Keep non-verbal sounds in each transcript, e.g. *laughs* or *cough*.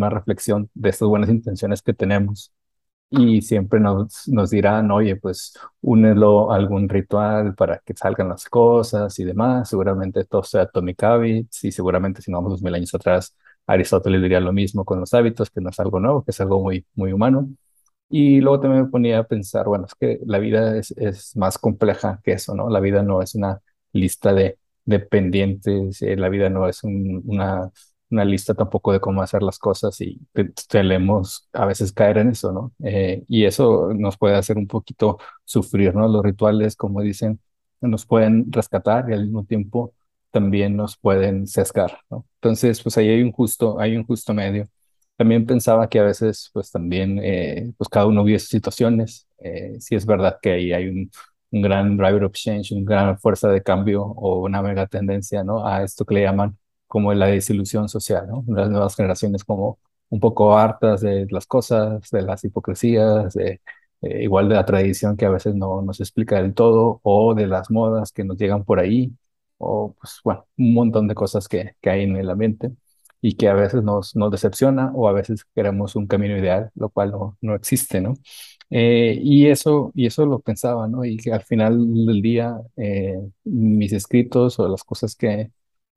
una reflexión de estas buenas intenciones que tenemos y siempre nos, nos dirán, oye, pues únelo algún ritual para que salgan las cosas y demás. Seguramente todo sea Atomic Habits y seguramente si no vamos dos mil años atrás, Aristóteles diría lo mismo con los hábitos, que no es algo nuevo, que es algo muy, muy humano. Y luego también me ponía a pensar, bueno, es que la vida es, es más compleja que eso, ¿no? La vida no es una lista de, de pendientes, eh, la vida no es una, una lista tampoco de cómo hacer las cosas y tenemos a veces caer en eso, ¿no? Eh, y eso nos puede hacer un poquito sufrir, ¿no? Los rituales, como dicen, nos pueden rescatar y al mismo tiempo también nos pueden sesgar, ¿no? Entonces, pues ahí hay un justo, hay un justo medio. También pensaba que a veces, pues también, eh, pues cada uno vive sus situaciones. Eh, si es verdad que ahí hay un, un gran driver of change, una gran fuerza de cambio o una mega tendencia, ¿no? A esto que le llaman como la desilusión social, ¿no? Las nuevas generaciones como un poco hartas de las cosas, de las hipocresías, de, eh, igual de la tradición que a veces no nos explica del todo, o de las modas que nos llegan por ahí, o pues bueno, un montón de cosas que, que hay en el ambiente y que a veces nos, nos decepciona o a veces queremos un camino ideal, lo cual no, no existe, ¿no? Eh, y eso, y eso lo pensaba, ¿no? Y que al final del día, eh, mis escritos o las cosas que,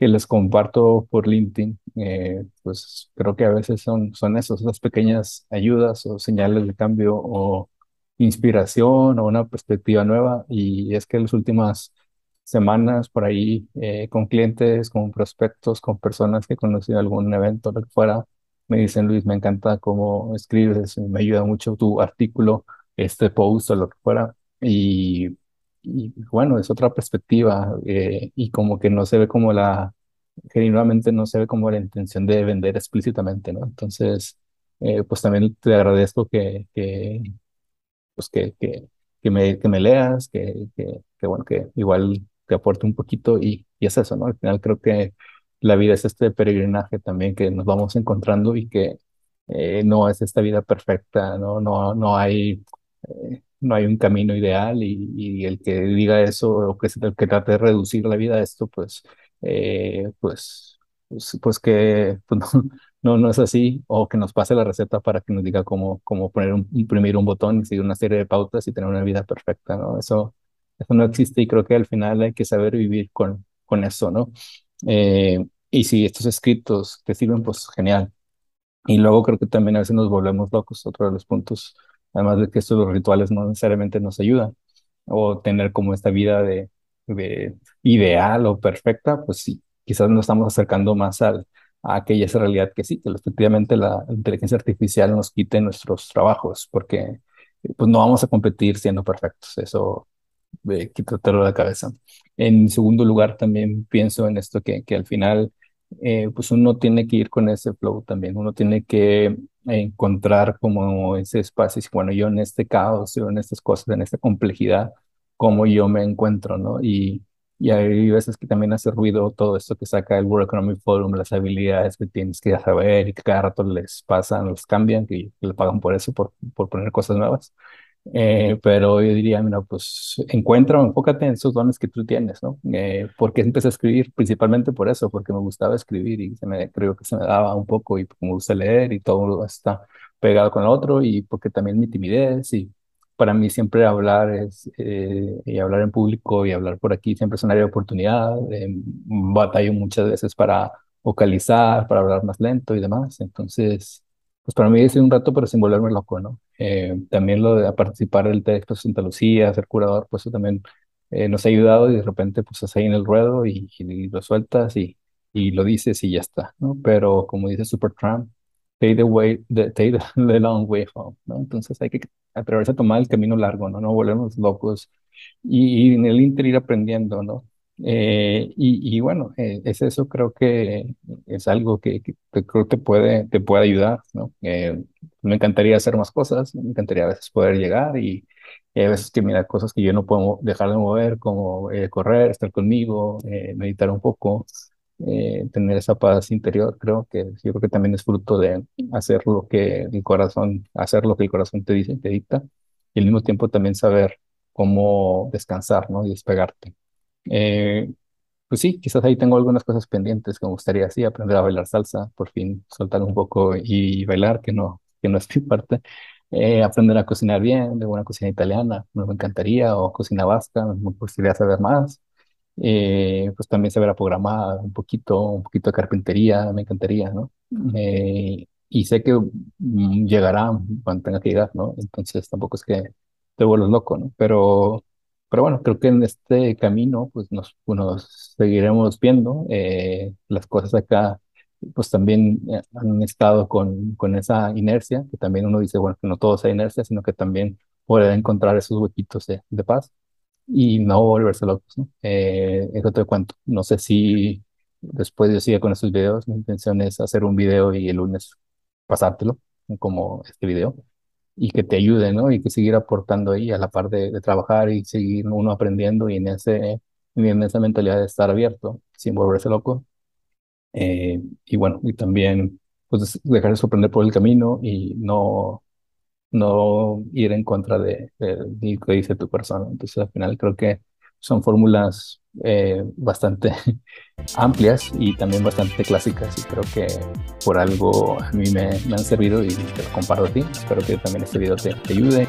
que les comparto por LinkedIn, eh, pues creo que a veces son, son esas pequeñas ayudas o señales de cambio o inspiración o una perspectiva nueva. Y es que las últimas semanas por ahí eh, con clientes, con prospectos, con personas que conocí en algún evento, lo que fuera, me dicen, Luis, me encanta cómo escribes, me ayuda mucho tu artículo, este post o lo que fuera. Y, y bueno, es otra perspectiva eh, y como que no se ve como la, genuinamente no se ve como la intención de vender explícitamente, ¿no? Entonces, eh, pues también te agradezco que, que pues que, que, que me, que me leas, que, que, que, bueno, que igual te aporte un poquito y, y es eso, ¿no? Al final creo que la vida es este peregrinaje también que nos vamos encontrando y que eh, no es esta vida perfecta, no, no, no hay, eh, no hay un camino ideal y, y, el que diga eso o que, el que trate de reducir la vida a esto, pues, eh, pues, pues, pues, que pues *laughs* no, no, no es así o que nos pase la receta para que nos diga cómo, cómo poner un, imprimir un botón y seguir una serie de pautas y tener una vida perfecta, ¿no? Eso, eso no existe y creo que al final hay que saber vivir con, con eso, ¿no? Eh, y si estos escritos te sirven, pues genial. Y luego creo que también a veces nos volvemos locos, otro de los puntos, además de que estos rituales no necesariamente nos ayudan, o tener como esta vida de, de ideal o perfecta, pues sí, quizás nos estamos acercando más al, a aquella realidad que sí, que efectivamente la inteligencia artificial nos quite nuestros trabajos, porque pues no vamos a competir siendo perfectos, eso eh, quítatelo de la cabeza. En segundo lugar, también pienso en esto que, que al final, eh, pues uno tiene que ir con ese flow también, uno tiene que encontrar como ese espacio, y bueno, yo en este caos, yo en estas cosas, en esta complejidad, cómo yo me encuentro, ¿no? Y, y hay veces que también hace ruido todo esto que saca el World Economic Forum, las habilidades que tienes que saber y que cada rato les pasan, los cambian, que, que le pagan por eso, por, por poner cosas nuevas. Eh, pero yo diría, mira, pues encuentra, enfócate en esos dones que tú tienes, ¿no? Eh, porque empecé a escribir principalmente por eso, porque me gustaba escribir y se me, creo que se me daba un poco y me gusta leer y todo está pegado con el otro y porque también mi timidez y para mí siempre hablar es, eh, y hablar en público y hablar por aquí siempre es un área de oportunidad, eh, batallo muchas veces para vocalizar, para hablar más lento y demás, entonces pues para mí es un rato, pero sin volverme loco, ¿no? Eh, también lo de participar del texto de Santa Lucía, ser curador, pues eso también eh, nos ha ayudado y de repente pues estás ahí en el ruedo y, y, lo sueltas y, y lo dices y ya está, ¿no? Pero como dice Supertramp, take the way, the, take *laughs* the long way home, ¿no? Entonces hay que atreverse a tomar el camino largo, ¿no? No volvernos locos y, y en el inter ir aprendiendo, ¿no? Eh, y, y, bueno, eh, es eso, creo que es algo que, que, creo que puede, te puede ayudar, ¿no? Eh, me encantaría hacer más cosas, me encantaría a veces poder llegar y, y a veces que mira cosas que yo no puedo dejar de mover, como correr, estar conmigo, meditar un poco, tener esa paz interior, creo que yo creo que también es fruto de hacer lo que el corazón, hacer lo que el corazón te dice, te dicta, y al mismo tiempo también saber cómo descansar, ¿no? Y despegarte. Eh, pues sí, quizás ahí tengo algunas cosas pendientes que me gustaría así aprender a bailar salsa, por fin soltar un poco y bailar, que no, que no es mi parte. Eh, aprender a cocinar bien, de buena cocina italiana, me encantaría, o cocina vasca, me gustaría saber más. Eh, pues también saber a programar un poquito, un poquito de carpintería, me encantaría, ¿no? Eh, y sé que mm, llegará cuando tenga que llegar, ¿no? Entonces tampoco es que te vuelvas loco, ¿no? Pero, pero bueno, creo que en este camino, pues nos, nos seguiremos viendo. Eh, las cosas acá, pues también eh, han estado con, con esa inercia, que también uno dice, bueno, que no todo sea inercia, sino que también puede encontrar esos huequitos de, de paz y no volverse locos, ¿no? Eh, eso te cuento. No sé si después yo siga con estos videos, mi intención es hacer un video y el lunes pasártelo, como este video, y que te ayude, ¿no? Y que seguir aportando ahí a la par de, trabajar y seguir uno aprendiendo y en, ese, en esa mentalidad de estar abierto, sin volverse loco. Eh, y bueno, y también pues dejarse sorprender por el camino y no no ir en contra de, lo que dice tu persona. Entonces, al final creo que son fórmulas eh, bastante *laughs* amplias y también bastante clásicas y creo que por algo a mí me, han servido y te lo comparto a ti. Espero que también este video te, te ayude.